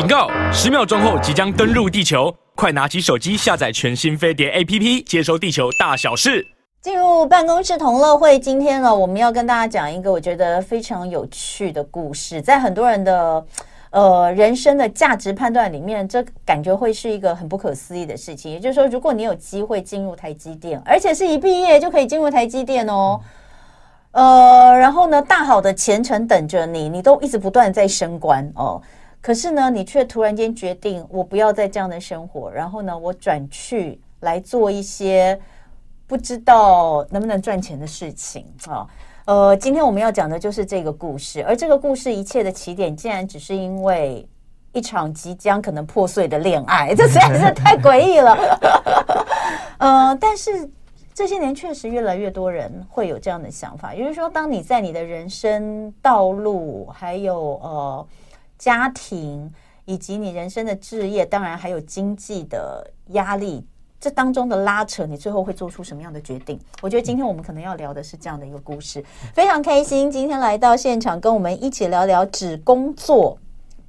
警告！十秒钟后即将登陆地球，快拿起手机下载全新飞碟 APP，接收地球大小事。进入办公室同乐会，今天呢，我们要跟大家讲一个我觉得非常有趣的故事，在很多人的呃人生的价值判断里面，这感觉会是一个很不可思议的事情。也就是说，如果你有机会进入台积电，而且是一毕业就可以进入台积电哦。呃，然后呢，大好的前程等着你，你都一直不断在升官哦。可是呢，你却突然间决定，我不要再这样的生活，然后呢，我转去来做一些不知道能不能赚钱的事情啊。呃，今天我们要讲的就是这个故事，而这个故事一切的起点，竟然只是因为一场即将可能破碎的恋爱，这实在是太诡异了。呃，但是。这些年确实越来越多人会有这样的想法，也就是说，当你在你的人生道路，还有呃家庭，以及你人生的置业，当然还有经济的压力，这当中的拉扯，你最后会做出什么样的决定？我觉得今天我们可能要聊的是这样的一个故事，非常开心今天来到现场跟我们一起聊聊只工作。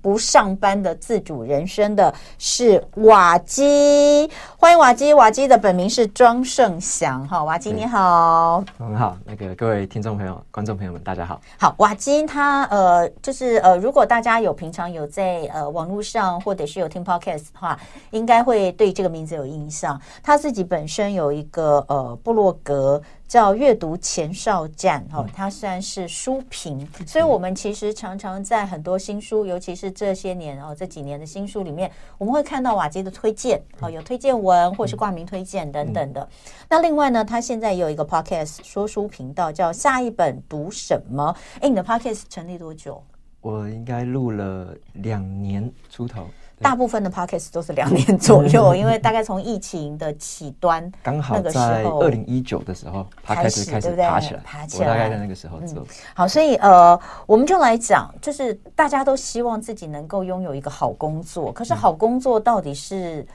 不上班的自主人生的是瓦基，欢迎瓦基。瓦基的本名是庄胜祥，哈，瓦基你好，很好。那个各位听众朋友、观众朋友们，大家好。好，瓦基他呃，就是呃，如果大家有平常有在呃网络上或者是有听 podcast 的话，应该会对这个名字有印象。他自己本身有一个呃部落格。叫阅读前哨站，哦，它算是书评，所以我们其实常常在很多新书，尤其是这些年哦这几年的新书里面，我们会看到瓦基的推荐，哦，有推荐文或是挂名推荐等等的。那另外呢，他现在也有一个 podcast 说书频道，叫下一本读什么？哎，你的 podcast 成立多久？我应该录了两年出头。大部分的 podcast 都是两年左右，因为大概从疫情的起端，刚好在二零一九的时候，开始开始爬起来，爬起来，我大概在那个时候做。好，所以呃，我们就来讲，就是大家都希望自己能够拥有一个好工作，可是好工作到底是？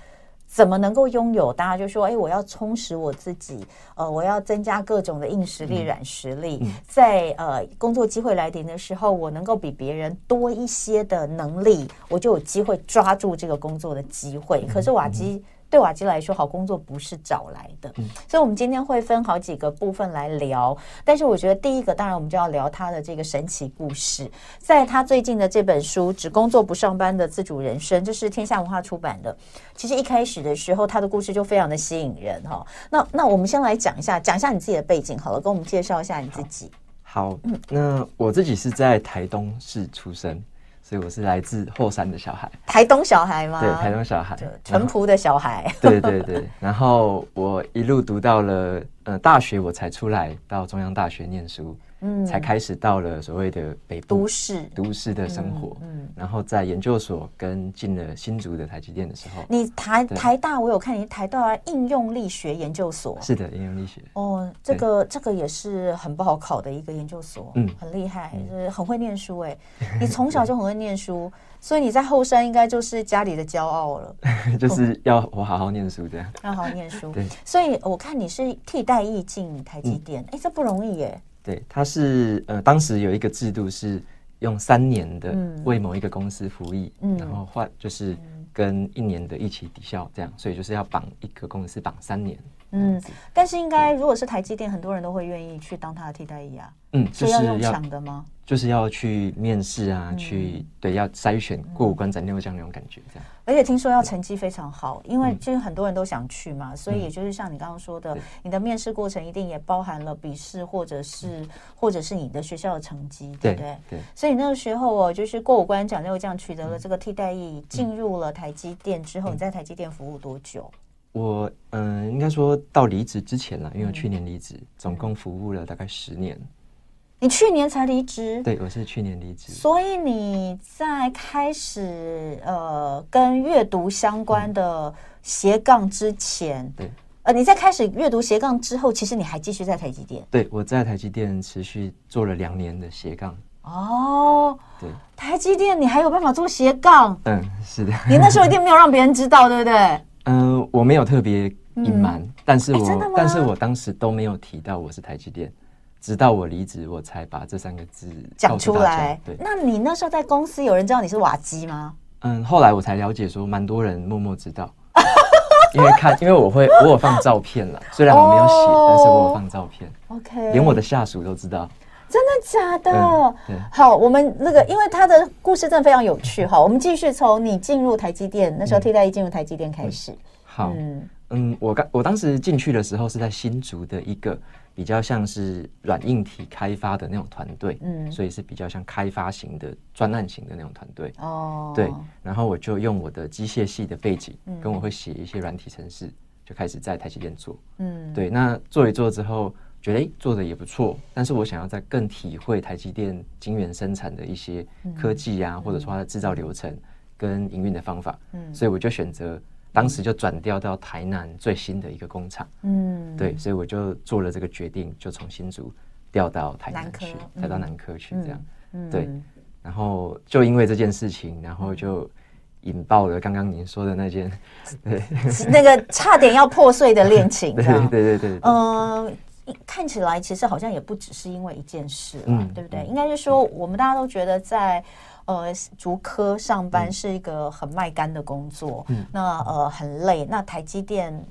怎么能够拥有？大家就说：“哎，我要充实我自己，呃，我要增加各种的硬实力、软实力，嗯嗯、在呃工作机会来临的时候，我能够比别人多一些的能力，我就有机会抓住这个工作的机会。”可是瓦基。对瓦基来说，好工作不是找来的，嗯，所以，我们今天会分好几个部分来聊。但是，我觉得第一个，当然，我们就要聊他的这个神奇故事。在他最近的这本书《只工作不上班的自主人生》，这是天下文化出版的。其实一开始的时候，他的故事就非常的吸引人哈。那，那我们先来讲一下，讲一下你自己的背景好了，跟我们介绍一下你自己。好，好，那我自己是在台东市出生。所以我是来自后山的小孩，台东小孩吗？对，台东小孩，淳朴的小孩。对对对，然后我一路读到了呃大学，我才出来到中央大学念书。嗯，才开始到了所谓的北部都市。都市的生活，嗯，嗯，然后在研究所跟进了新竹的台积电的时候，你台台大我有看你台大应用力学研究所，是的，应用力学。哦，这个这个也是很不好考的一个研究所，嗯，很厉害，就是很会念书哎，你从小就很会念书，所以你在后山应该就是家里的骄傲了，就是要我好好念书这样，要好好念书，对，所以我看你是替代役进台积电，哎，这不容易耶。对，它是呃，当时有一个制度是用三年的为某一个公司服役，嗯、然后换就是跟一年的一起抵消这样，所以就是要绑一个公司绑三年。嗯，但是应该如果是台积电，很多人都会愿意去当他的替代役啊。嗯，就是要用抢的吗？就是要去面试啊，嗯、去对要筛选过五关斩六将那种感觉这样。而且听说要成绩非常好，因为其实很多人都想去嘛，嗯、所以也就是像你刚刚说的，嗯、你的面试过程一定也包含了笔试，或者是、嗯、或者是你的学校的成绩，对不对？对。对所以那个时候哦，就是过五关斩六将取得了这个替代役，进、嗯、入了台积电之后，你在台积电服务多久？我嗯，应该说到离职之前了，因为我去年离职，嗯、总共服务了大概十年。你去年才离职？对，我是去年离职。所以你在开始呃跟阅读相关的斜杠之前，对，呃你在开始阅读斜杠之后，其实你还继续在台积电。对，我在台积电持续做了两年的斜杠。哦，对，台积电你还有办法做斜杠？嗯，是的。你那时候一定没有让别人知道，对不对？嗯，我没有特别隐瞒，但是我，但是我当时都没有提到我是台积电，直到我离职，我才把这三个字讲出来。对，那你那时候在公司有人知道你是瓦基吗？嗯，后来我才了解说，蛮多人默默知道，因为看，因为我会我有放照片了，虽然我没有写，哦、但是我有放照片。OK，连我的下属都知道。真的假的？嗯、好，我们那个，因为他的故事真的非常有趣。哈，我们继续从你进入台积电那时候替代一进入台积电开始。嗯、好，嗯嗯，我刚我当时进去的时候是在新竹的一个比较像是软硬体开发的那种团队，嗯，所以是比较像开发型的专案型的那种团队。哦，对，然后我就用我的机械系的背景，嗯、跟我会写一些软体程式，就开始在台积电做。嗯，对，那做一做之后。觉得做的也不错，但是我想要再更体会台积电晶圆生产的一些科技啊，嗯、或者说它的制造流程跟营运的方法，嗯，所以我就选择当时就转调到台南最新的一个工厂，嗯，对，所以我就做了这个决定，就从新竹调到台南去，调到南科去这样，嗯、对，然后就因为这件事情，然后就引爆了刚刚您说的那件，对，那个差点要破碎的恋情，对对对对，嗯。看起来其实好像也不只是因为一件事，嗯，对不对？应该是说，我们大家都觉得在呃竹科上班是一个很卖干的工作，嗯，那呃很累。那台积电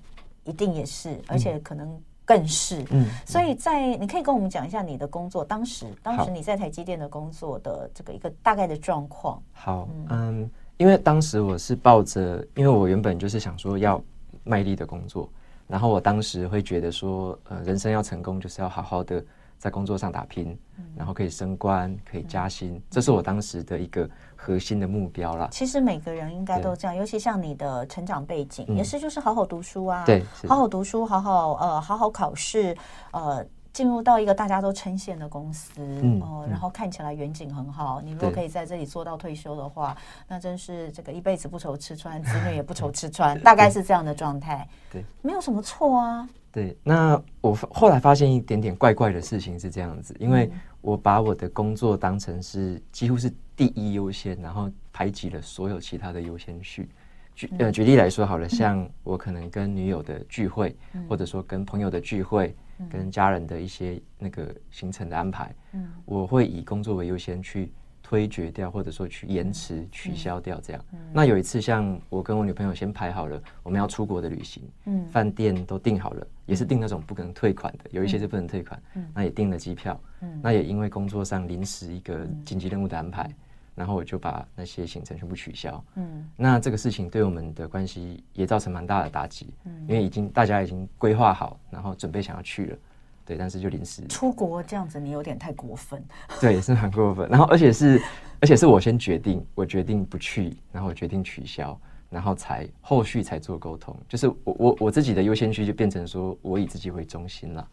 一定也是，而且可能更是，嗯。所以在你可以跟我们讲一下你的工作，当时当时你在台积电的工作的这个一个大概的状况。好，嗯，因为当时我是抱着，因为我原本就是想说要卖力的工作。然后我当时会觉得说，呃，人生要成功，就是要好好的在工作上打拼，然后可以升官，可以加薪，这是我当时的一个核心的目标啦。其实每个人应该都这样，尤其像你的成长背景，也是就是好好读书啊，对，好好读书，好好呃，好好考试，呃。进入到一个大家都称羡的公司，嗯，哦，然后看起来远景很好。你如果可以在这里做到退休的话，那真是这个一辈子不愁吃穿，子女也不愁吃穿，大概是这样的状态。对，没有什么错啊。对，那我后来发现一点点怪怪的事情是这样子，因为我把我的工作当成是几乎是第一优先，然后排挤了所有其他的优先序。举呃举例来说好了，像我可能跟女友的聚会，或者说跟朋友的聚会。跟家人的一些那个行程的安排，嗯，我会以工作为优先去推决掉，或者说去延迟取消掉这样。那有一次，像我跟我女朋友先排好了我们要出国的旅行，嗯，饭店都订好了，也是订那种不可能退款的，有一些是不能退款，嗯，那也订了机票，嗯，那也因为工作上临时一个紧急任务的安排。然后我就把那些行程全部取消。嗯，那这个事情对我们的关系也造成蛮大的打击。嗯，因为已经大家已经规划好，然后准备想要去了，对，但是就临时出国这样子，你有点太过分。对，是很过分。然后而且是，而且是我先决定，我决定不去，然后我决定取消，然后才后续才做沟通。就是我我我自己的优先序就变成说我以自己为中心了。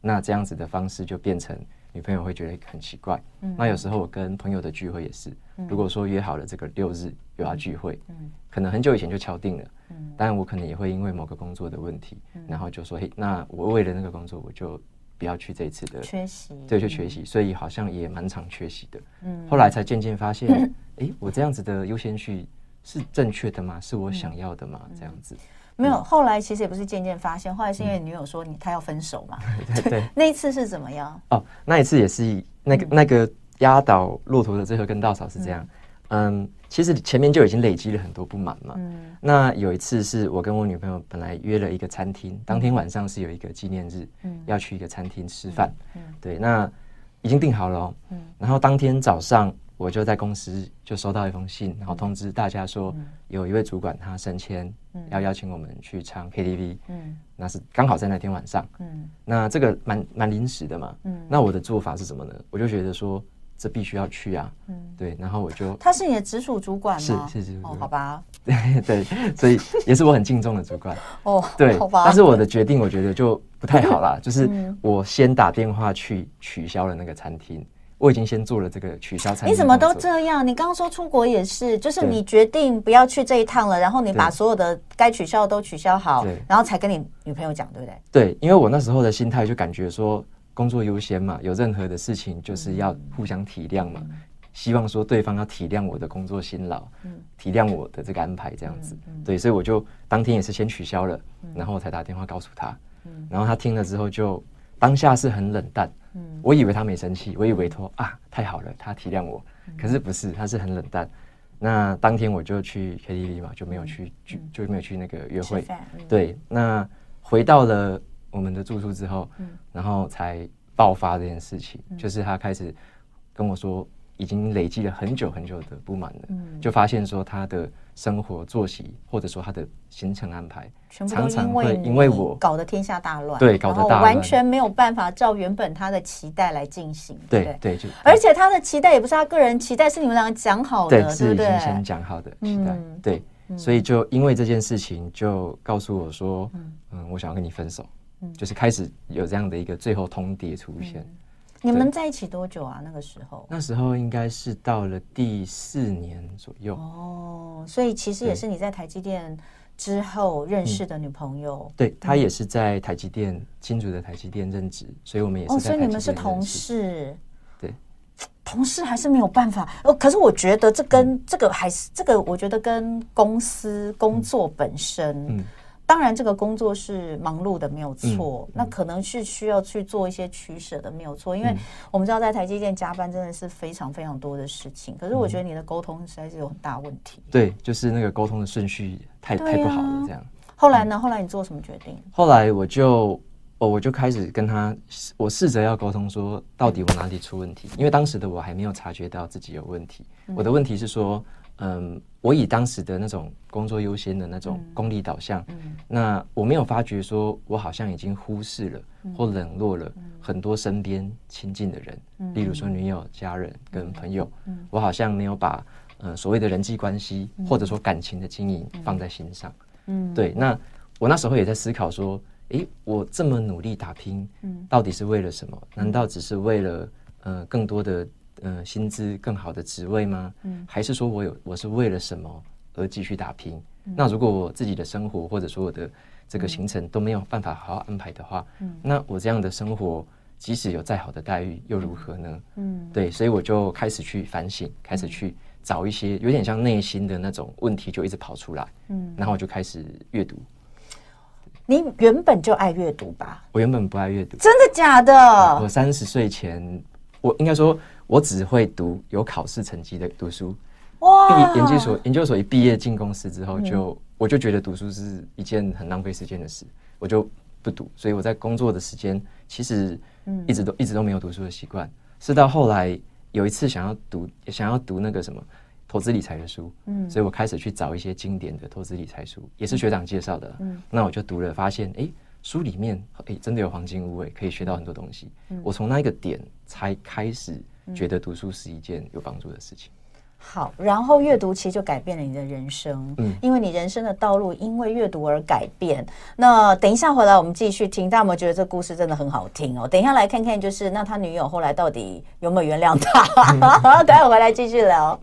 那这样子的方式就变成。女朋友会觉得很奇怪，嗯，那有时候我跟朋友的聚会也是，嗯，如果说约好了这个六日有要聚会，嗯，可能很久以前就敲定了，嗯，但我可能也会因为某个工作的问题，嗯，然后就说，嘿，那我为了那个工作，我就不要去这一次的缺席，对，就缺席，所以好像也蛮常缺席的，嗯，后来才渐渐发现，哎，我这样子的优先序是正确的吗？是我想要的吗？这样子。没有，后来其实也不是渐渐发现，后来是因为女友说你她要分手嘛。对 对，对。那一次是怎么样？哦，那一次也是那个那个压倒骆驼的最后一根稻草是这样。嗯，其实前面就已经累积了很多不满嘛。嗯。那有一次是我跟我女朋友本来约了一个餐厅，当天晚上是有一个纪念日，嗯，要去一个餐厅吃饭。嗯。对，那已经订好了。嗯。然后当天早上。我就在公司就收到一封信，然后通知大家说，有一位主管他升迁，要邀请我们去唱 KTV，嗯，那是刚好在那天晚上，嗯，那这个蛮蛮临时的嘛，嗯，那我的做法是什么呢？我就觉得说这必须要去啊，嗯，对，然后我就他是你的直属主管吗？是是是，哦，好吧，对 对，所以也是我很敬重的主管，哦，对，好吧，但是我的决定我觉得就不太好啦，就是我先打电话去取消了那个餐厅。我已经先做了这个取消餐厅。你怎么都这样？你刚刚说出国也是，就是你决定不要去这一趟了，然后你把所有的该取消的都取消好，然后才跟你女朋友讲，对不对？对，因为我那时候的心态就感觉说工作优先嘛，有任何的事情就是要互相体谅嘛，希望说对方要体谅我的工作辛劳，嗯体谅我的这个安排这样子。对，所以我就当天也是先取消了，然后我才打电话告诉他，然后他听了之后就当下是很冷淡。嗯，我以为他没生气，我以为说啊，太好了，他体谅我，可是不是，他是很冷淡。那当天我就去 KTV 嘛，就没有去，就就没有去那个约会。对，那回到了我们的住处之后，然后才爆发这件事情，就是他开始跟我说，已经累积了很久很久的不满了，就发现说他的。生活作息，或者说他的行程安排，常常会因为我搞得天下大乱，对，搞得大乱，完全没有办法照原本他的期待来进行。对对，就而且他的期待也不是他个人期待，是你们两个讲好的，对，是已经先讲好的期待。对，所以就因为这件事情，就告诉我说，嗯，我想要跟你分手，就是开始有这样的一个最后通牒出现。你们在一起多久啊？那个时候？那时候应该是到了第四年左右。哦，所以其实也是你在台积电之后认识的女朋友。对，她也是在台积电，新竹的台积电任职，所以我们也是。哦，所以你们是同事。对，同事还是没有办法。哦，可是我觉得这跟这个还是这个，我觉得跟公司工作本身。嗯。当然，这个工作是忙碌的，没有错。那可能是需要去做一些取舍的，没有错。因为我们知道，在台积电加班真的是非常非常多的事情。可是，我觉得你的沟通实在是有很大问题。对，就是那个沟通的顺序太太不好了，这样。后来呢？后来你做什么决定？后来我就哦，我就开始跟他，我试着要沟通，说到底我哪里出问题？因为当时的我还没有察觉到自己有问题。我的问题是说。嗯，我以当时的那种工作优先的那种功利导向，嗯、那我没有发觉说，我好像已经忽视了或冷落了很多身边亲近的人，嗯、例如说女友、家人跟朋友，嗯、我好像没有把呃所谓的人际关系或者说感情的经营放在心上。嗯，对，那我那时候也在思考说，诶，我这么努力打拼，到底是为了什么？难道只是为了呃更多的？嗯、呃，薪资更好的职位吗？嗯，还是说我有我是为了什么而继续打拼？嗯、那如果我自己的生活或者说我的这个行程都没有办法好好安排的话，嗯，那我这样的生活即使有再好的待遇又如何呢？嗯，对，所以我就开始去反省，开始去找一些有点像内心的那种问题，就一直跑出来。嗯，然后我就开始阅读。你原本就爱阅读吧？我原本不爱阅读，真的假的？我三十岁前，我应该说。我只会读有考试成绩的读书。哇！研究所研究所一毕业进公司之后就，就、嗯、我就觉得读书是一件很浪费时间的事，我就不读。所以我在工作的时间其实一直都、嗯、一直都没有读书的习惯。是到后来有一次想要读想要读那个什么投资理财的书，嗯，所以我开始去找一些经典的投资理财书，也是学长介绍的。嗯，那我就读了，发现哎。欸书里面诶，真的有黄金屋诶，可以学到很多东西。嗯、我从那一个点才开始觉得读书是一件有帮助的事情。好，然后阅读其实就改变了你的人生，嗯，因为你人生的道路因为阅读而改变。那等一下回来我们继续听，大家有没有觉得这故事真的很好听哦？等一下来看看，就是那他女友后来到底有没有原谅他？待会回来继续聊。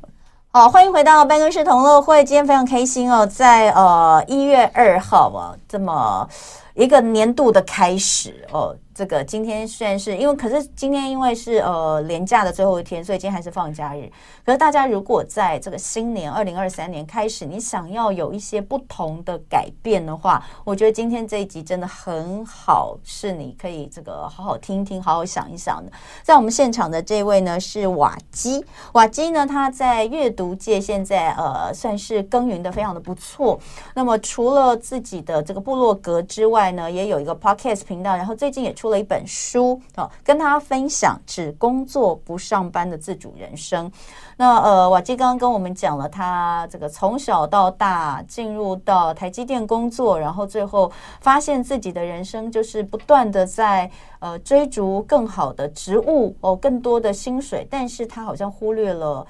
好，欢迎回到办公室同乐会，今天非常开心哦，在呃一月二号啊，这么。一个年度的开始哦。这个今天虽然是因为，可是今天因为是呃连假的最后一天，所以今天还是放假日。可是大家如果在这个新年二零二三年开始，你想要有一些不同的改变的话，我觉得今天这一集真的很好，是你可以这个好好听一听，好好想一想的。在我们现场的这位呢是瓦基，瓦基呢他在阅读界现在呃算是耕耘的非常的不错。那么除了自己的这个部落格之外呢，也有一个 podcast 频道，然后最近也出了一本书，哦，跟他分享只工作不上班的自主人生。那呃，瓦基刚刚跟我们讲了他这个从小到大进入到台积电工作，然后最后发现自己的人生就是不断的在呃追逐更好的职务哦，更多的薪水，但是他好像忽略了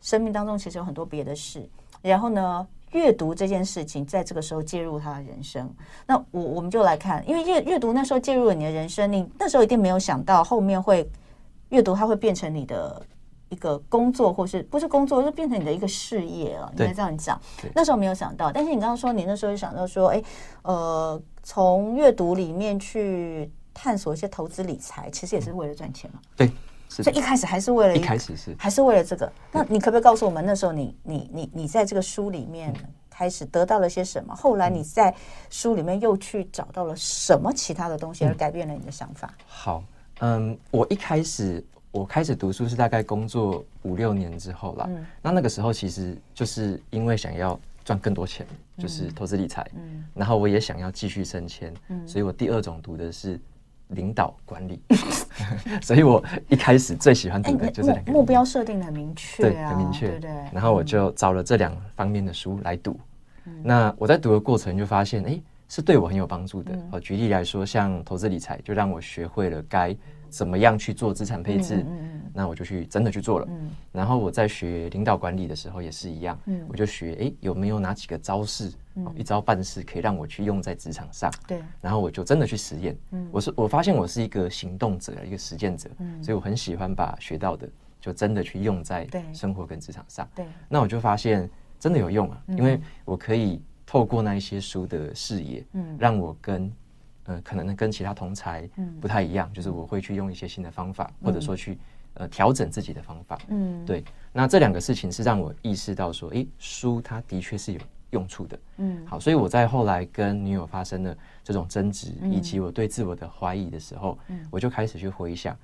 生命当中其实有很多别的事。然后呢，阅读这件事情在这个时候介入他的人生，那我我们就来看，因为阅阅读那时候介入了你的人生，你那时候一定没有想到后面会阅读它会变成你的一个工作，或是不是工作，就变成你的一个事业了。应该这样讲，那时候没有想到。但是你刚刚说你那时候就想到说，哎，呃，从阅读里面去探索一些投资理财，其实也是为了赚钱嘛？对。所以一开始还是为了一开始是还是为了这个。那你可不可以告诉我们，那时候你你你你在这个书里面开始得到了些什么？后来你在书里面又去找到了什么其他的东西，而改变了你的想法？好，嗯，我一开始我开始读书是大概工作五六年之后啦。嗯、那那个时候其实就是因为想要赚更多钱，嗯、就是投资理财。嗯、然后我也想要继续升迁，嗯、所以我第二种读的是领导管理。嗯、所以我一开始最喜欢读的就是两个、欸、目标设定的很明确、啊，对，很明确，对，对。然后我就找了这两方面的书来读。嗯、那我在读的过程就发现，哎、欸，是对我很有帮助的。嗯、举例来说，像投资理财，就让我学会了该。怎么样去做资产配置？嗯那我就去真的去做了。嗯然后我在学领导管理的时候也是一样，我就学哎，有没有哪几个招式，一招半式可以让我去用在职场上？对。然后我就真的去实验。嗯我是我发现我是一个行动者，一个实践者。所以我很喜欢把学到的就真的去用在生活跟职场上。对。那我就发现真的有用啊，因为我可以透过那一些书的视野，嗯让我跟。呃，可能跟其他同才不太一样，嗯、就是我会去用一些新的方法，嗯、或者说去呃调整自己的方法。嗯，对。那这两个事情是让我意识到说，诶，书它的确是有用处的。嗯，好，所以我在后来跟女友发生了这种争执，嗯、以及我对自我的怀疑的时候，嗯、我就开始去回想，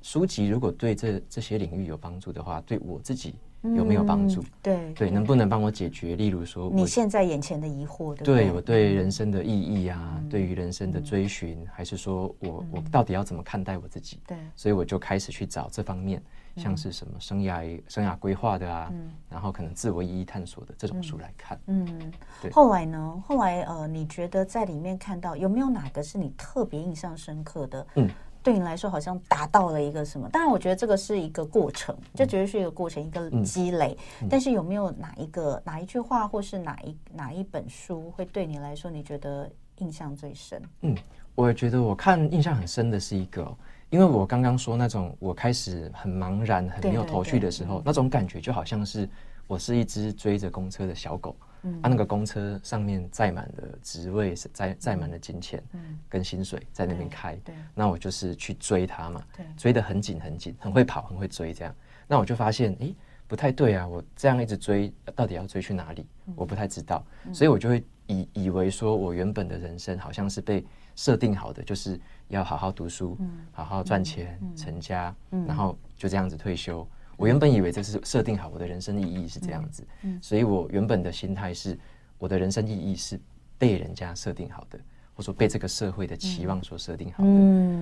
书籍如果对这这些领域有帮助的话，对我自己。有没有帮助？对对，能不能帮我解决？例如说，你现在眼前的疑惑，对我对人生的意义啊，对于人生的追寻，还是说我我到底要怎么看待我自己？对，所以我就开始去找这方面，像是什么生涯生涯规划的啊，然后可能自我意义探索的这种书来看。嗯，对。后来呢？后来呃，你觉得在里面看到有没有哪个是你特别印象深刻的？嗯。对你来说，好像达到了一个什么？当然，我觉得这个是一个过程，这绝对是一个过程，一个积累。嗯嗯、但是有没有哪一个哪一句话，或是哪一哪一本书，会对你来说，你觉得印象最深？嗯，我觉得我看印象很深的是一个，因为我刚刚说那种我开始很茫然、很没有头绪的时候，那种感觉就好像是我是一只追着公车的小狗。嗯，啊，那个公车上面载满了职位，载载满了金钱，嗯，跟薪水在那边开，对，那我就是去追他嘛，对，追得很紧很紧，很会跑，很会追这样，那我就发现，诶，不太对啊，我这样一直追，到底要追去哪里？我不太知道，所以我就会以以为说我原本的人生好像是被设定好的，就是要好好读书，好好赚钱，成家，然后就这样子退休。我原本以为这是设定好我的人生意义是这样子，所以我原本的心态是，我的人生意义是被人家设定好的，或者说被这个社会的期望所设定好的。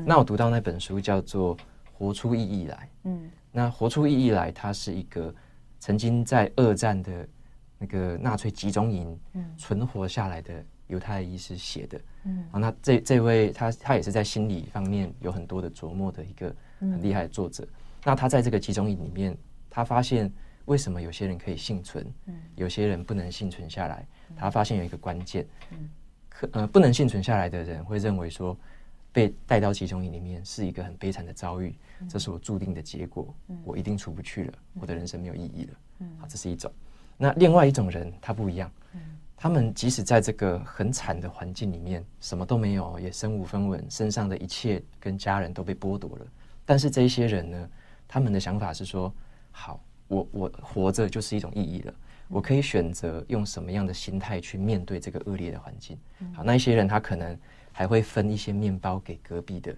那我读到那本书叫做《活出意义来》。嗯，那《活出意义来》它是一个曾经在二战的那个纳粹集中营存活下来的犹太医师写的。嗯，啊，那这这位他他也是在心理方面有很多的琢磨的一个很厉害的作者。那他在这个集中营里面，他发现为什么有些人可以幸存，有些人不能幸存下来。他发现有一个关键，可呃不能幸存下来的人会认为说，被带到集中营里面是一个很悲惨的遭遇，这是我注定的结果，我一定出不去了，我的人生没有意义了。好，这是一种。那另外一种人他不一样，他们即使在这个很惨的环境里面，什么都没有，也身无分文，身上的一切跟家人都被剥夺了，但是这一些人呢？他们的想法是说：好，我我活着就是一种意义了。我可以选择用什么样的心态去面对这个恶劣的环境。好，那一些人他可能还会分一些面包给隔壁的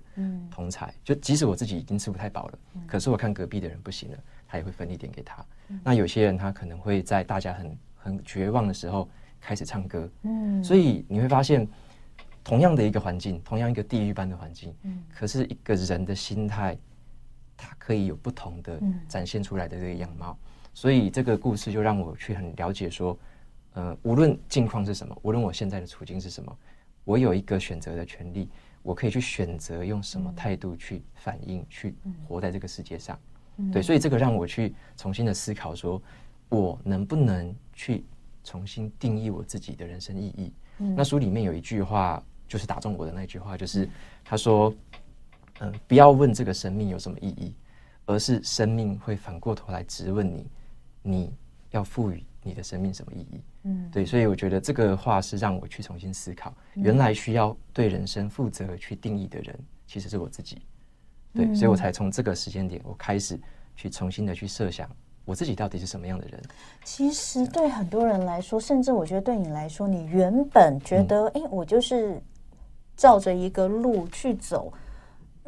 同才，就即使我自己已经吃不太饱了，可是我看隔壁的人不行了，他也会分一点给他。那有些人他可能会在大家很很绝望的时候开始唱歌。嗯，所以你会发现，同样的一个环境，同样一个地狱般的环境，可是一个人的心态。它可以有不同的展现出来的这个样貌，所以这个故事就让我去很了解说，呃，无论境况是什么，无论我现在的处境是什么，我有一个选择的权利，我可以去选择用什么态度去反应，去活在这个世界上。对，所以这个让我去重新的思考说，我能不能去重新定义我自己的人生意义？那书里面有一句话，就是打中我的那句话，就是他说。嗯，不要问这个生命有什么意义，而是生命会反过头来质问你，你要赋予你的生命什么意义？嗯，对，所以我觉得这个话是让我去重新思考，原来需要对人生负责去定义的人，其实是我自己。对，所以我才从这个时间点，我开始去重新的去设想我自己到底是什么样的人。其实对很多人来说，甚至我觉得对你来说，你原本觉得，哎、嗯，我就是照着一个路去走。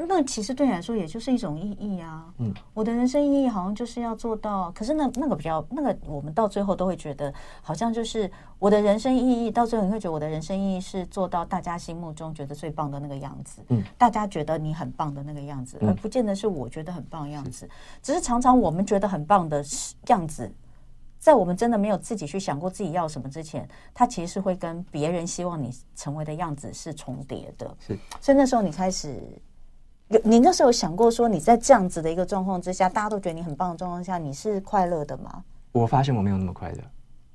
那其实对你来说，也就是一种意义啊。嗯，我的人生意义好像就是要做到，可是那那个比较那个，我们到最后都会觉得，好像就是我的人生意义，到最后你会觉得我的人生意义是做到大家心目中觉得最棒的那个样子。嗯，大家觉得你很棒的那个样子，而不见得是我觉得很棒的样子。只是常常我们觉得很棒的样子，在我们真的没有自己去想过自己要什么之前，它其实是会跟别人希望你成为的样子是重叠的。是，所以那时候你开始。你那时候有想过说，你在这样子的一个状况之下，大家都觉得你很棒的状况下，你是快乐的吗？我发现我没有那么快乐，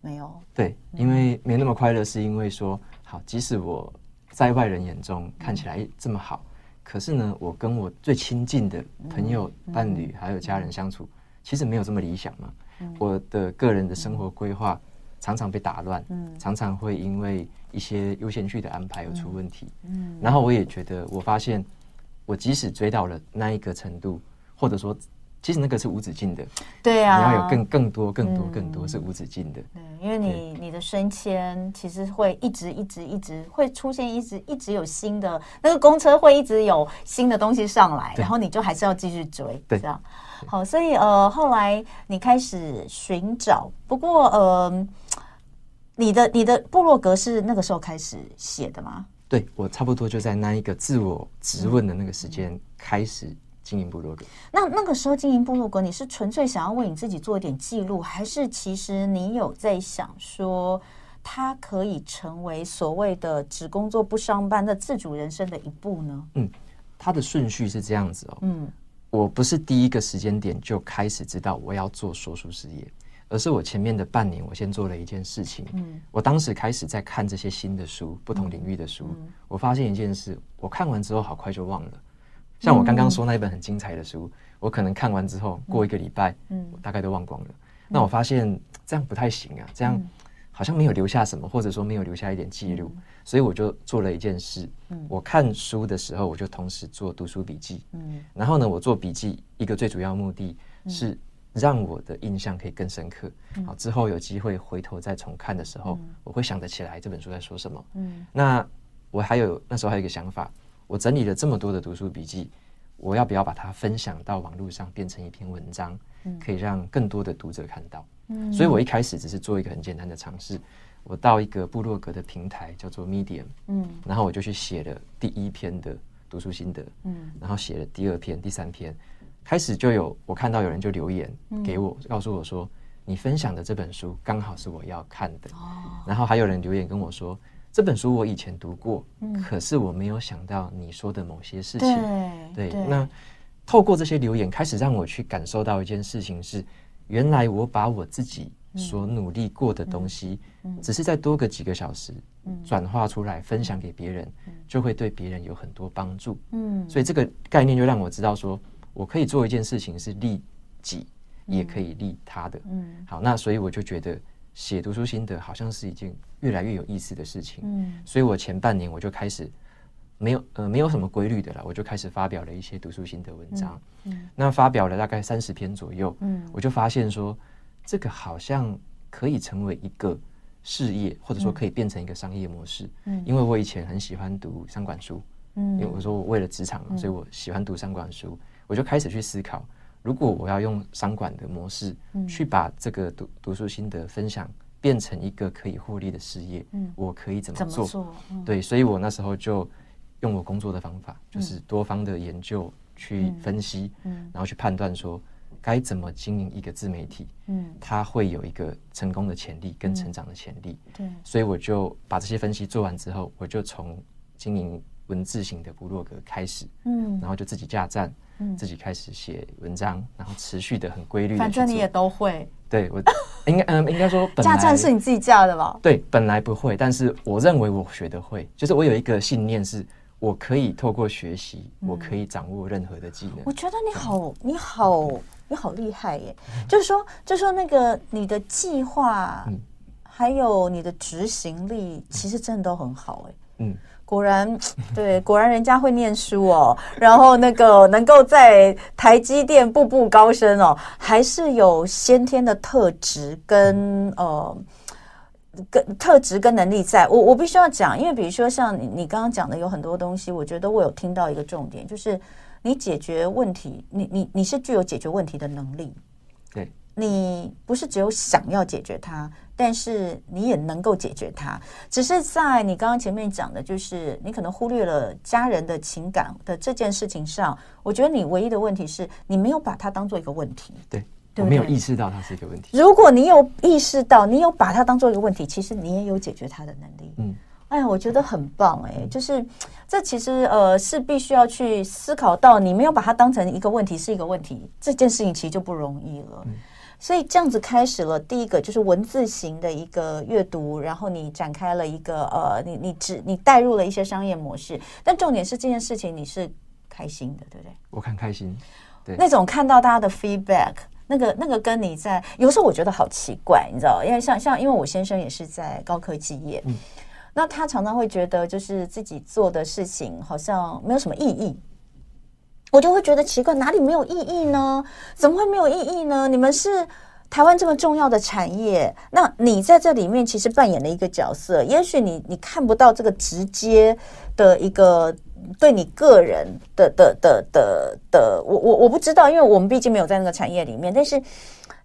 没有。对，因为没那么快乐，是因为说，好，即使我在外人眼中看起来这么好，可是呢，我跟我最亲近的朋友、伴侣还有家人相处，其实没有这么理想嘛。我的个人的生活规划常常被打乱，常常会因为一些优先序的安排有出问题。嗯，然后我也觉得，我发现。我即使追到了那一个程度，或者说，其实那个是无止境的。对啊，你要有更更多、更多、更多是无止境的。对，因为你你的升迁其实会一直、一直、一直会出现，一直一直有新的那个公车会一直有新的东西上来，然后你就还是要继续追，对，这样。好，所以呃，后来你开始寻找，不过呃，你的你的部落格是那个时候开始写的吗？对，我差不多就在那一个自我质问的那个时间开始经营部落格。那那个时候经营部落格，你是纯粹想要为你自己做一点记录，还是其实你有在想说，它可以成为所谓的只工作不上班的自主人生的一步呢？嗯，它的顺序是这样子哦。嗯，我不是第一个时间点就开始知道我要做说书事业。而是我前面的半年，我先做了一件事情。嗯，我当时开始在看这些新的书，不同领域的书。我发现一件事，我看完之后好快就忘了。像我刚刚说那一本很精彩的书，我可能看完之后过一个礼拜，嗯，我大概都忘光了。那我发现这样不太行啊，这样好像没有留下什么，或者说没有留下一点记录。所以我就做了一件事。我看书的时候，我就同时做读书笔记。嗯，然后呢，我做笔记一个最主要目的是。让我的印象可以更深刻。好，之后有机会回头再重看的时候，我会想得起来这本书在说什么。嗯，那我还有那时候还有一个想法，我整理了这么多的读书笔记，我要不要把它分享到网络上，变成一篇文章，可以让更多的读者看到。嗯，所以我一开始只是做一个很简单的尝试，我到一个部落格的平台叫做 Medium，嗯，然后我就去写了第一篇的读书心得，嗯，然后写了第二篇、第三篇。开始就有我看到有人就留言给我，告诉我说，你分享的这本书刚好是我要看的。然后还有人留言跟我说，这本书我以前读过，可是我没有想到你说的某些事情。对，那透过这些留言，开始让我去感受到一件事情是，原来我把我自己所努力过的东西，只是再多个几个小时，转化出来分享给别人，就会对别人有很多帮助。嗯，所以这个概念就让我知道说。我可以做一件事情是利己，也可以利他的。嗯，好，那所以我就觉得写读书心得好像是一件越来越有意思的事情。嗯，所以我前半年我就开始没有呃没有什么规律的了，我就开始发表了一些读书心得文章。嗯，那发表了大概三十篇左右。嗯，我就发现说这个好像可以成为一个事业，或者说可以变成一个商业模式。嗯，因为我以前很喜欢读商管书。嗯，因为我说我为了职场嘛，所以我喜欢读商管书。我就开始去思考，如果我要用商管的模式，去把这个读读书心得分享变成一个可以获利的事业，嗯我可以怎么做？对，所以我那时候就用我工作的方法，就是多方的研究去分析，嗯然后去判断说该怎么经营一个自媒体，嗯它会有一个成功的潜力跟成长的潜力。对，所以我就把这些分析做完之后，我就从经营文字型的部落格开始，嗯，然后就自己架站。自己开始写文章，然后持续的很规律。反正你也都会。对，我应该嗯，应该说本来架站是你自己架的吧？对，本来不会，但是我认为我学得会。就是我有一个信念，是我可以透过学习，我可以掌握任何的技能。我觉得你好，你好，你好厉害耶！就是说，就是说那个你的计划，还有你的执行力，其实真的都很好哎。嗯。果然，对，果然人家会念书哦，然后那个能够在台积电步步高升哦，还是有先天的特质跟呃，跟特质跟能力在。我我必须要讲，因为比如说像你你刚刚讲的有很多东西，我觉得我有听到一个重点，就是。你解决问题，你你你是具有解决问题的能力。对，你不是只有想要解决它，但是你也能够解决它。只是在你刚刚前面讲的，就是你可能忽略了家人的情感的这件事情上。我觉得你唯一的问题是你没有把它当做一个问题。对。我没有意识到它是一个问题。如果你有意识到，你有把它当做一个问题，其实你也有解决它的能力。嗯，哎呀，我觉得很棒哎、欸，就是这其实呃是必须要去思考到，你没有把它当成一个问题是一个问题，这件事情其实就不容易了。嗯、所以这样子开始了，第一个就是文字型的一个阅读，然后你展开了一个呃，你你只你带入了一些商业模式，但重点是这件事情你是开心的，对不对？我看开心，对，那种看到大家的 feedback。那个那个跟你在有时候我觉得好奇怪，你知道，因为像像因为我先生也是在高科技业，嗯，那他常常会觉得就是自己做的事情好像没有什么意义，我就会觉得奇怪，哪里没有意义呢？怎么会没有意义呢？你们是台湾这么重要的产业，那你在这里面其实扮演了一个角色，也许你你看不到这个直接的一个。对你个人的的的的的，我我我不知道，因为我们毕竟没有在那个产业里面。但是，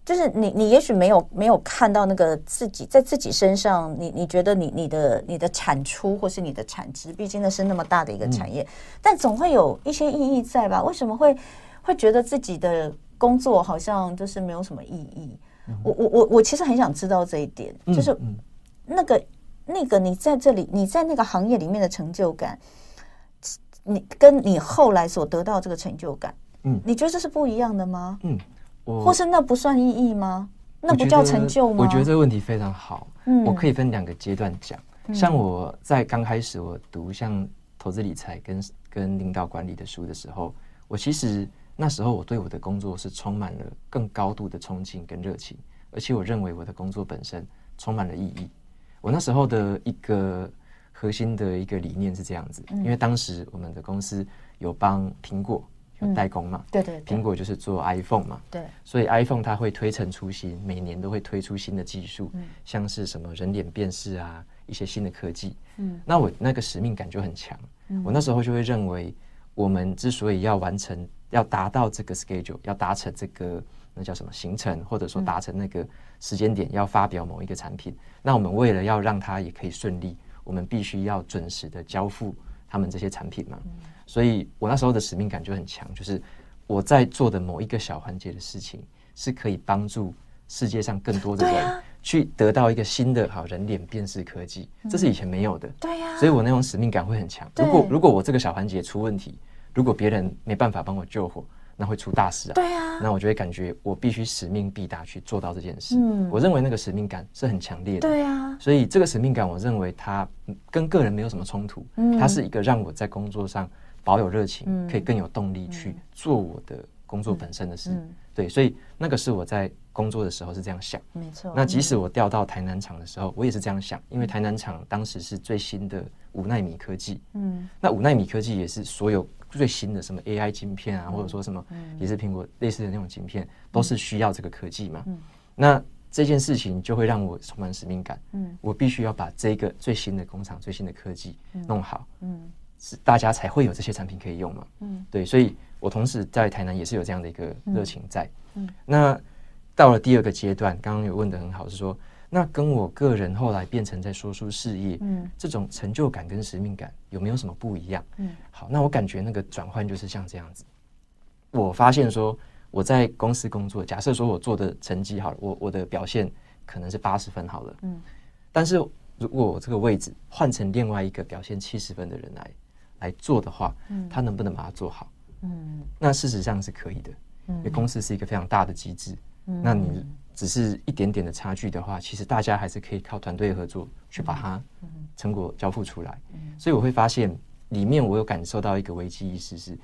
就是你你也许没有没有看到那个自己在自己身上，你你觉得你你的你的产出或是你的产值，毕竟那是那么大的一个产业，嗯、但总会有一些意义在吧？为什么会会觉得自己的工作好像就是没有什么意义？嗯、我我我我其实很想知道这一点，就是那个那个你在这里你在那个行业里面的成就感。你跟你后来所得到这个成就感，嗯，你觉得这是不一样的吗？嗯，我或是那不算意义吗？那不叫成就吗？我觉得这个问题非常好。嗯，我可以分两个阶段讲。像我在刚开始我读像投资理财跟跟领导管理的书的时候，我其实那时候我对我的工作是充满了更高度的憧憬跟热情，而且我认为我的工作本身充满了意义。我那时候的一个。核心的一个理念是这样子，因为当时我们的公司有帮苹果有代工嘛，对对，苹果就是做 iPhone 嘛，对，所以 iPhone 它会推陈出新，每年都会推出新的技术，像是什么人脸辨识啊，一些新的科技，嗯，那我那个使命感就很强，我那时候就会认为，我们之所以要完成，要达到这个 schedule，要达成这个那叫什么行程，或者说达成那个时间点要发表某一个产品，那我们为了要让它也可以顺利。我们必须要准时的交付他们这些产品嘛，所以我那时候的使命感就很强，就是我在做的某一个小环节的事情，是可以帮助世界上更多的人去得到一个新的好人脸辨识科技，这是以前没有的。对呀，所以我那种使命感会很强。如果如果我这个小环节出问题，如果别人没办法帮我救火。那会出大事啊！对啊，那我就会感觉我必须使命必达去做到这件事。嗯，我认为那个使命感是很强烈的。对啊，所以这个使命感，我认为它跟个人没有什么冲突。嗯，它是一个让我在工作上保有热情，可以更有动力去做我的工作本身的事。对，所以那个是我在工作的时候是这样想。没错。那即使我调到台南厂的时候，我也是这样想，因为台南厂当时是最新的五纳米科技。嗯，那五纳米科技也是所有。最新的什么 AI 晶片啊，或者说什么也是苹果类似的那种晶片，都是需要这个科技嘛。那这件事情就会让我充满使命感。嗯，我必须要把这个最新的工厂、最新的科技弄好。嗯，是大家才会有这些产品可以用嘛。嗯，对，所以我同时在台南也是有这样的一个热情在。嗯，那到了第二个阶段，刚刚有问的很好，是说。那跟我个人后来变成在说书事业，嗯，这种成就感跟使命感有没有什么不一样？嗯，好，那我感觉那个转换就是像这样子。我发现说我在公司工作，假设说我做的成绩好了，我我的表现可能是八十分好了，嗯，但是如果我这个位置换成另外一个表现七十分的人来来做的话，嗯，他能不能把它做好？嗯，那事实上是可以的，嗯，因为公司是一个非常大的机制，嗯，那你。只是一点点的差距的话，其实大家还是可以靠团队合作去把它成果交付出来。所以我会发现里面我有感受到一个危机意识，是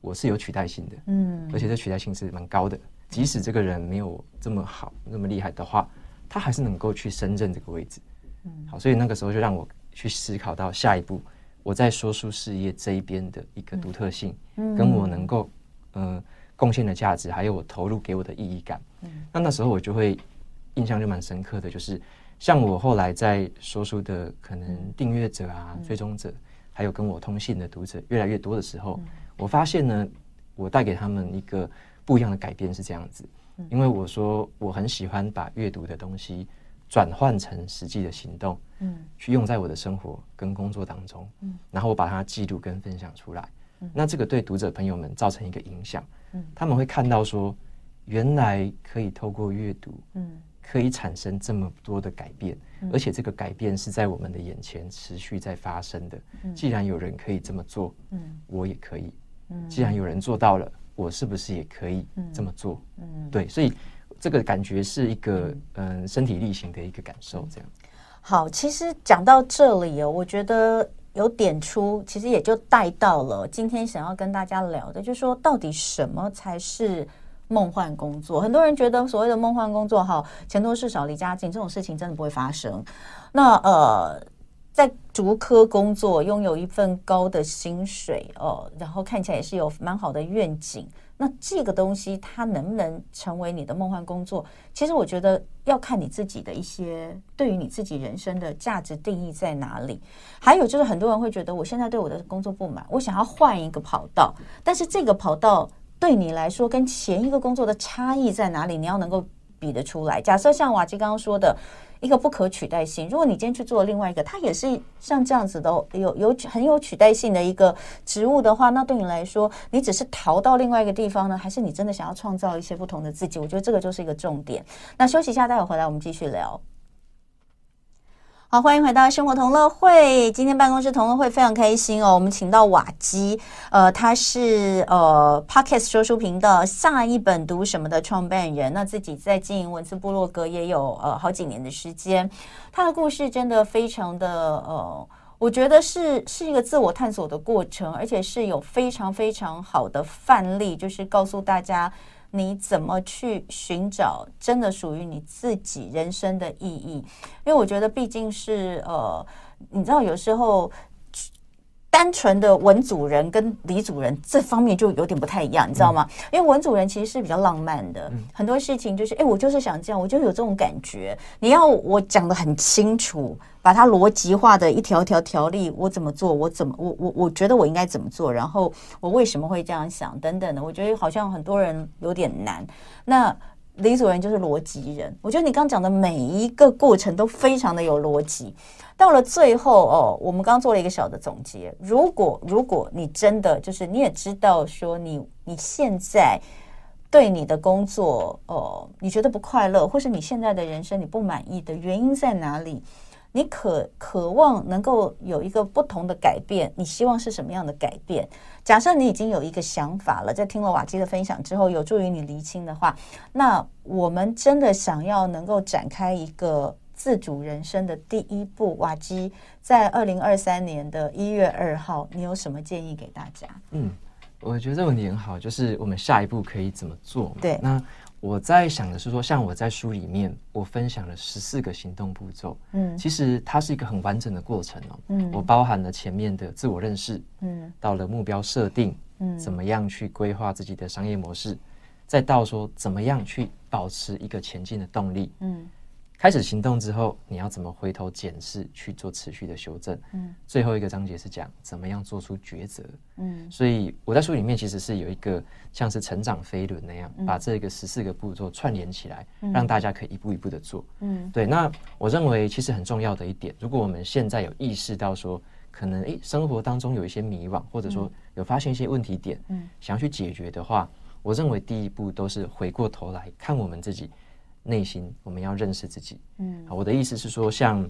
我是有取代性的，嗯，而且这取代性是蛮高的。即使这个人没有这么好、那么厉害的话，他还是能够去胜任这个位置。嗯，好，所以那个时候就让我去思考到下一步我在说书事业这一边的一个独特性，跟我能够呃。贡献的价值，还有我投入给我的意义感。嗯，那那时候我就会印象就蛮深刻的，就是像我后来在说书的可能订阅者啊、追踪者，还有跟我通信的读者越来越多的时候，我发现呢，我带给他们一个不一样的改变是这样子，因为我说我很喜欢把阅读的东西转换成实际的行动，嗯，去用在我的生活跟工作当中，嗯，然后我把它记录跟分享出来，嗯，那这个对读者朋友们造成一个影响，嗯，他们会看到说，原来可以透过阅读，嗯，可以产生这么多的改变，而且这个改变是在我们的眼前持续在发生的。嗯。既然有人可以这么做，嗯，我也可以。嗯。既然有人做到了，我是不是也可以这么做？嗯，对，所以。这个感觉是一个嗯身体力行的一个感受，这样。好，其实讲到这里哦，我觉得有点出，其实也就带到了今天想要跟大家聊的，就是说到底什么才是梦幻工作？很多人觉得所谓的梦幻工作，哈，钱多事少离家近这种事情真的不会发生。那呃，在竹科工作，拥有一份高的薪水哦，然后看起来也是有蛮好的愿景。那这个东西它能不能成为你的梦幻工作？其实我觉得要看你自己的一些对于你自己人生的价值定义在哪里。还有就是很多人会觉得我现在对我的工作不满，我想要换一个跑道，但是这个跑道对你来说跟前一个工作的差异在哪里？你要能够比得出来。假设像瓦基刚刚说的。一个不可取代性。如果你今天去做另外一个，它也是像这样子的，有有很有取代性的一个职务的话，那对你来说，你只是逃到另外一个地方呢，还是你真的想要创造一些不同的自己？我觉得这个就是一个重点。那休息一下，待会回来我们继续聊。好，欢迎回到生活同乐会。今天办公室同乐会非常开心哦，我们请到瓦基，呃，他是呃 Podcast 说书频道下一本读什么的创办人，那自己在经营文字部落格也有呃好几年的时间。他的故事真的非常的呃，我觉得是是一个自我探索的过程，而且是有非常非常好的范例，就是告诉大家。你怎么去寻找真的属于你自己人生的意义？因为我觉得毕竟是呃，你知道有时候单纯的文主人跟李主人这方面就有点不太一样，你知道吗？因为文主人其实是比较浪漫的，很多事情就是哎，我就是想这样，我就有这种感觉。你要我讲的很清楚。把它逻辑化的一条条条例，我怎么做？我怎么我我我觉得我应该怎么做？然后我为什么会这样想？等等的，我觉得好像很多人有点难。那李主任就是逻辑人，我觉得你刚讲的每一个过程都非常的有逻辑。到了最后哦，我们刚刚做了一个小的总结。如果如果你真的就是你也知道说你你现在对你的工作哦，你觉得不快乐，或是你现在的人生你不满意的原因在哪里？你渴渴望能够有一个不同的改变，你希望是什么样的改变？假设你已经有一个想法了，在听了瓦基的分享之后，有助于你厘清的话，那我们真的想要能够展开一个自主人生的第一步。瓦基在二零二三年的一月二号，你有什么建议给大家？嗯，我觉得这个问题很好，就是我们下一步可以怎么做？对，那。我在想的是说，像我在书里面，我分享了十四个行动步骤。嗯，其实它是一个很完整的过程哦。嗯，我包含了前面的自我认识，嗯，到了目标设定，嗯，怎么样去规划自己的商业模式，再到说怎么样去保持一个前进的动力，嗯。开始行动之后，你要怎么回头检视去做持续的修正？嗯，最后一个章节是讲怎么样做出抉择。嗯，所以我在书里面其实是有一个像是成长飞轮那样，嗯、把这个十四个步骤串联起来，嗯、让大家可以一步一步的做。嗯，对。那我认为其实很重要的一点，如果我们现在有意识到说，可能诶生活当中有一些迷惘，或者说有发现一些问题点，嗯，想要去解决的话，我认为第一步都是回过头来看我们自己。内心，我们要认识自己。嗯，我的意思是说，像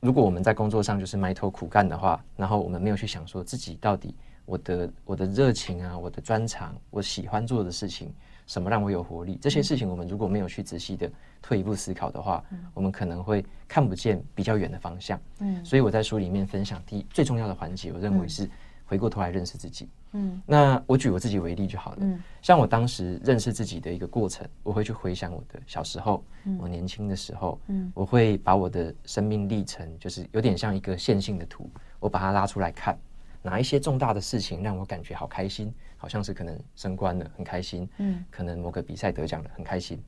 如果我们在工作上就是埋头苦干的话，然后我们没有去想说自己到底我的我的热情啊，我的专长，我喜欢做的事情，什么让我有活力？这些事情我们如果没有去仔细的退一步思考的话，嗯，我们可能会看不见比较远的方向。嗯，所以我在书里面分享第一最重要的环节，我认为是回过头来认识自己。嗯，那我举我自己为例就好了。嗯，像我当时认识自己的一个过程，我会去回想我的小时候，嗯，我年轻的时候，嗯，我会把我的生命历程，就是有点像一个线性的图，我把它拉出来看，哪一些重大的事情让我感觉好开心，好像是可能升官了，很开心，嗯，可能某个比赛得奖了，很开心。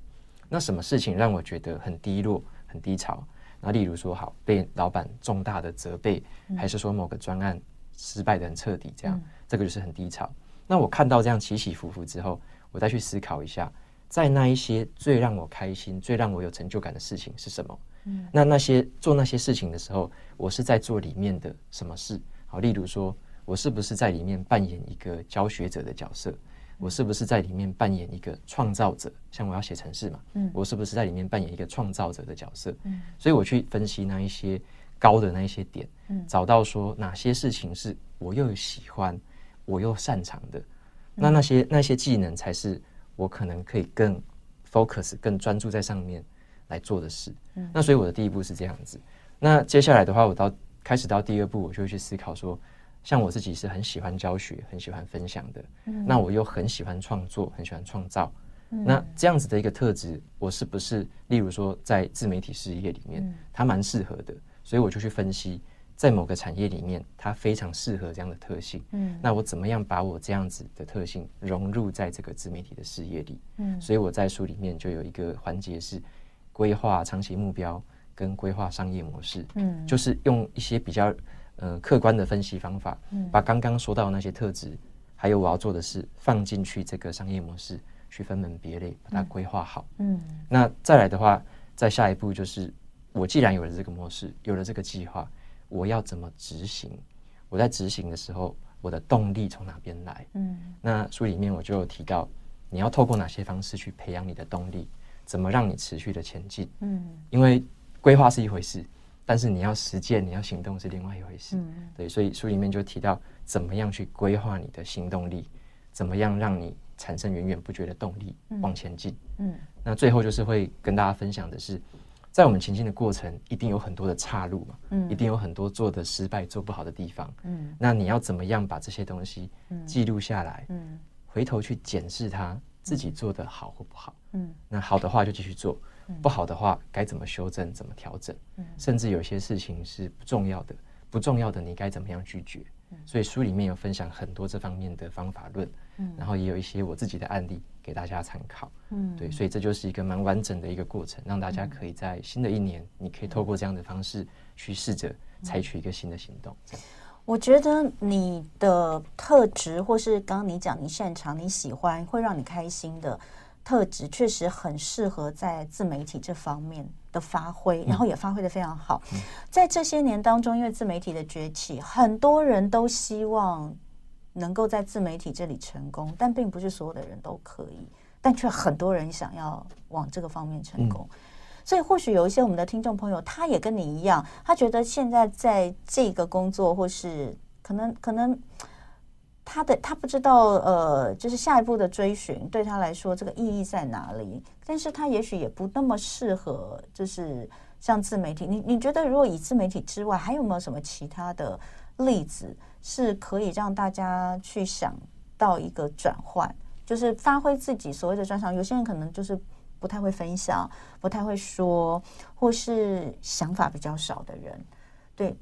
那什么事情让我觉得很低落、很低潮？那例如说，好被老板重大的责备，还是说某个专案失败的很彻底，这样。这个就是很低潮。那我看到这样起起伏伏之后，我再去思考一下，在那一些最让我开心、最让我有成就感的事情是什么？嗯，那那些做那些事情的时候，我是在做里面的什么事？好，例如说，我是不是在里面扮演一个教学者的角色？我是不是在里面扮演一个创造者？像我要写城市嘛，嗯，我是不是在里面扮演一个创造者的角色？嗯，所以我去分析那一些高的那一些点，嗯，找到说哪些事情是我又喜欢，我又擅长的，那那些那些技能才是我可能可以更 focus、更专注在上面来做的事。嗯，那所以我的第一步是这样子。那接下来的话，我到开始到第二步，我就会去思考说。像我自己是很喜欢教学、很喜欢分享的，嗯、那我又很喜欢创作、很喜欢创造，嗯、那这样子的一个特质，我是不是，例如说在自媒体事业里面，嗯、它蛮适合的，所以我就去分析，在某个产业里面，它非常适合这样的特性，嗯，那我怎么样把我这样子的特性融入在这个自媒体的事业里，嗯，所以我在书里面就有一个环节是规划长期目标跟规划商业模式，嗯，就是用一些比较。呃，客观的分析方法，把刚刚说到的那些特质，还有我要做的事放进去这个商业模式，去分门别类，把它规划好。嗯，那再来的话，再下一步就是，我既然有了这个模式，有了这个计划，我要怎么执行？我在执行的时候，我的动力从哪边来？嗯，那书里面我就有提到，你要透过哪些方式去培养你的动力，怎么让你持续的前进？嗯，因为规划是一回事。但是你要实践，你要行动是另外一回事。嗯，对，所以书里面就提到怎么样去规划你的行动力，怎么样让你产生源源不绝的动力往前进。嗯，那最后就是会跟大家分享的是，在我们前进的过程，一定有很多的岔路嘛，嗯，一定有很多做的失败、做不好的地方。嗯，那你要怎么样把这些东西记录下来？嗯，回头去检视它自己做的好或不好。嗯，那好的话就继续做。不好的话，该怎么修正？怎么调整？嗯甚至有些事情是不重要的，不重要的你该怎么样拒绝？所以书里面有分享很多这方面的方法论，然后也有一些我自己的案例给大家参考。嗯，对，所以这就是一个蛮完整的一个过程，让大家可以在新的一年，你可以透过这样的方式去试着采取一个新的行动。我觉得你的特质，或是刚刚你讲你擅长、你喜欢，会让你开心的。特质确实很适合在自媒体这方面的发挥，然后也发挥的非常好。在这些年当中，因为自媒体的崛起，很多人都希望能够在自媒体这里成功，但并不是所有的人都可以，但却很多人想要往这个方面成功。所以，或许有一些我们的听众朋友，他也跟你一样，他觉得现在在这个工作，或是可能可能。他的他不知道，呃，就是下一步的追寻对他来说这个意义在哪里？但是他也许也不那么适合，就是像自媒体。你你觉得，如果以自媒体之外，还有没有什么其他的例子是可以让大家去想到一个转换，就是发挥自己所谓的专长？有些人可能就是不太会分享，不太会说，或是想法比较少的人，对。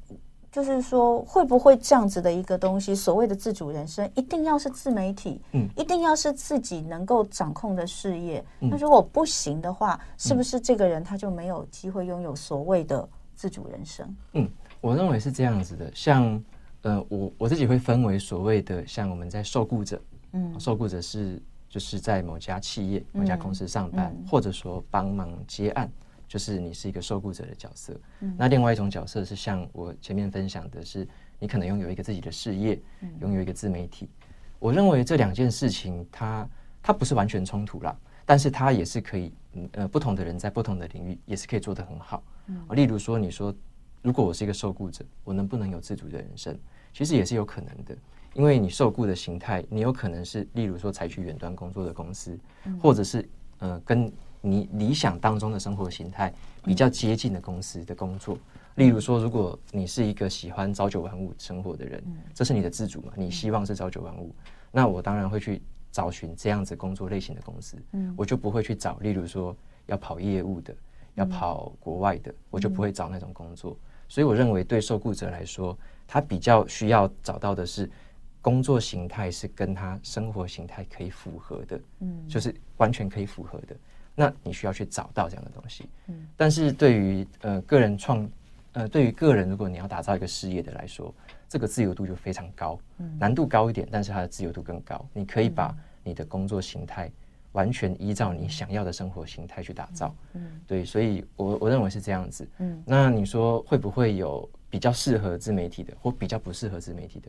就是说，会不会这样子的一个东西，所谓的自主人生，一定要是自媒体，嗯，一定要是自己能够掌控的事业。那、嗯、如果不行的话，是不是这个人他就没有机会拥有所谓的自主人生？嗯，我认为是这样子的。像，呃，我我自己会分为所谓的，像我们在受雇者，嗯，受雇者是就是在某家企业、某家公司上班，嗯、或者说帮忙接案。就是你是一个受雇者的角色，嗯、那另外一种角色是像我前面分享的，是你可能拥有一个自己的事业，拥、嗯、有一个自媒体。我认为这两件事情它，它它不是完全冲突啦，但是它也是可以，呃，不同的人在不同的领域也是可以做得很好。嗯、例如说，你说如果我是一个受雇者，我能不能有自主的人生？其实也是有可能的，因为你受雇的形态，你有可能是例如说采取远端工作的公司，嗯、或者是呃跟。你理想当中的生活形态比较接近的公司的工作，例如说，如果你是一个喜欢朝九晚五生活的人，这是你的自主嘛？你希望是朝九晚五，那我当然会去找寻这样子工作类型的公司，嗯。我就不会去找，例如说要跑业务的，要跑国外的，我就不会找那种工作。所以我认为，对受雇者来说，他比较需要找到的是工作形态是跟他生活形态可以符合的，嗯，就是完全可以符合的。那你需要去找到这样的东西，嗯，但是对于呃个人创呃，对于个人，如果你要打造一个事业的来说，这个自由度就非常高，嗯、难度高一点，但是它的自由度更高。你可以把你的工作形态完全依照你想要的生活形态去打造。嗯，对，所以我我认为是这样子。嗯，那你说会不会有比较适合自媒体的，或比较不适合自媒体的？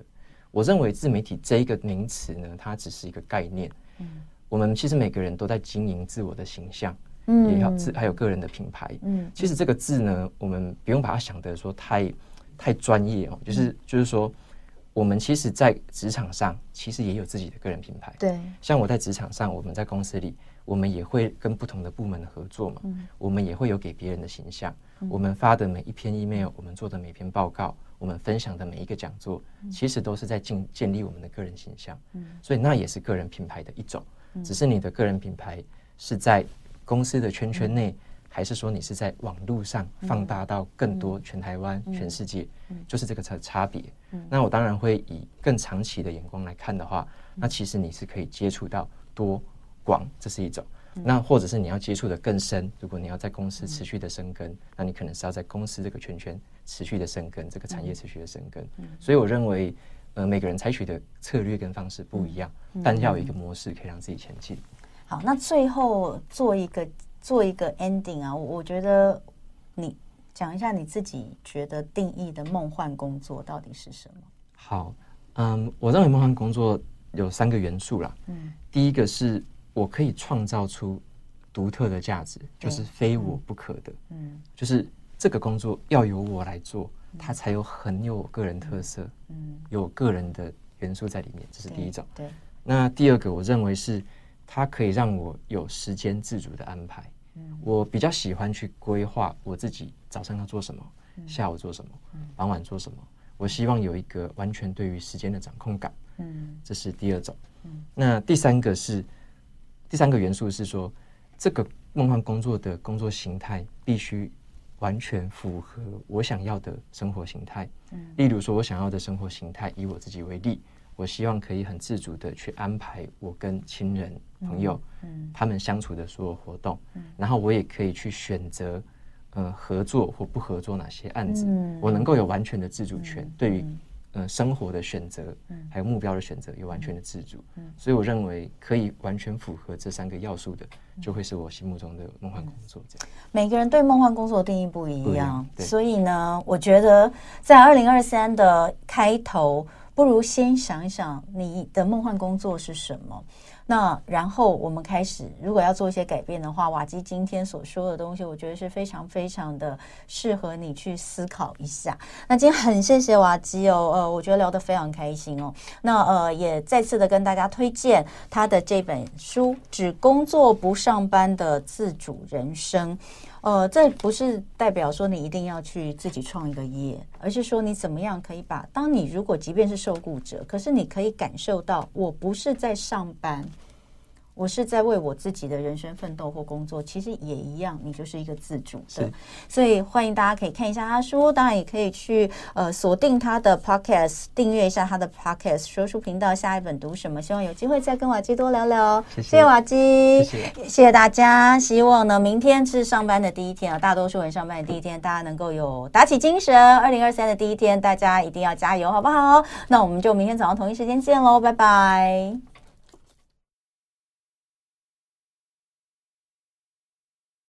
我认为自媒体这一个名词呢，它只是一个概念。嗯，我们其实每个人都在经营自我的形象。嗯，也要自还有个人的品牌。嗯，其实这个字呢，我们不用把它想得说太太专业哦，就是就是说，我们其实，在职场上其实也有自己的个人品牌。对，像我在职场上，我们在公司里，我们也会跟不同的部门合作嘛。嗯，我们也会有给别人的形象。我们发的每一篇 email，我们做的每篇报告，我们分享的每一个讲座，其实都是在建建立我们的个人形象。嗯，所以那也是个人品牌的一种，只是你的个人品牌是在。公司的圈圈内，还是说你是在网络上放大到更多全台湾、全世界，就是这个差差别。那我当然会以更长期的眼光来看的话，那其实你是可以接触到多广，这是一种。那或者是你要接触的更深，如果你要在公司持续的生根，那你可能是要在公司这个圈圈持续的生根，这个产业持续的生根。所以我认为，呃，每个人采取的策略跟方式不一样，但要有一个模式可以让自己前进。好，那最后做一个做一个 ending 啊，我我觉得你讲一下你自己觉得定义的梦幻工作到底是什么？好，嗯，我认为梦幻工作有三个元素啦。嗯，第一个是我可以创造出独特的价值，就是非我不可的。嗯，就是这个工作要由我来做，它才有很有个人特色。嗯，有个人的元素在里面，这是第一种。对。那第二个，我认为是。它可以让我有时间自主的安排。嗯，我比较喜欢去规划我自己早上要做什么，下午做什么，傍晚做什么。我希望有一个完全对于时间的掌控感。嗯，这是第二种。嗯，那第三个是第三个元素是说，这个梦幻工作的工作形态必须完全符合我想要的生活形态。嗯，例如说，我想要的生活形态，以我自己为例。我希望可以很自主的去安排我跟亲人、朋友，嗯，他们相处的所有活动，嗯，然后我也可以去选择，呃，合作或不合作哪些案子，嗯，我能够有完全的自主权，对于，呃，生活的选择，还有目标的选择，有完全的自主，所以我认为可以完全符合这三个要素的，就会是我心目中的梦幻工作。这样，每个人对梦幻工作的定义不一样，所以呢，我觉得在二零二三的开头。不如先想一想你的梦幻工作是什么，那然后我们开始，如果要做一些改变的话，瓦基今天所说的东西，我觉得是非常非常的适合你去思考一下。那今天很谢谢瓦基哦，呃，我觉得聊得非常开心哦。那呃，也再次的跟大家推荐他的这本书《只工作不上班的自主人生》。呃，这不是代表说你一定要去自己创一个业，而是说你怎么样可以把，当你如果即便是受雇者，可是你可以感受到，我不是在上班。我是在为我自己的人生奋斗或工作，其实也一样，你就是一个自主的，所以欢迎大家可以看一下他书，当然也可以去呃锁定他的 podcast，订阅一下他的 podcast 说书频道。下一本读什么？希望有机会再跟瓦基多聊聊。谢谢，谢谢瓦基，谢谢，谢谢大家。希望呢，明天是上班的第一天啊，大多数人上班的第一天，大家能够有打起精神。二零二三的第一天，大家一定要加油，好不好？那我们就明天早上同一时间见喽，拜拜。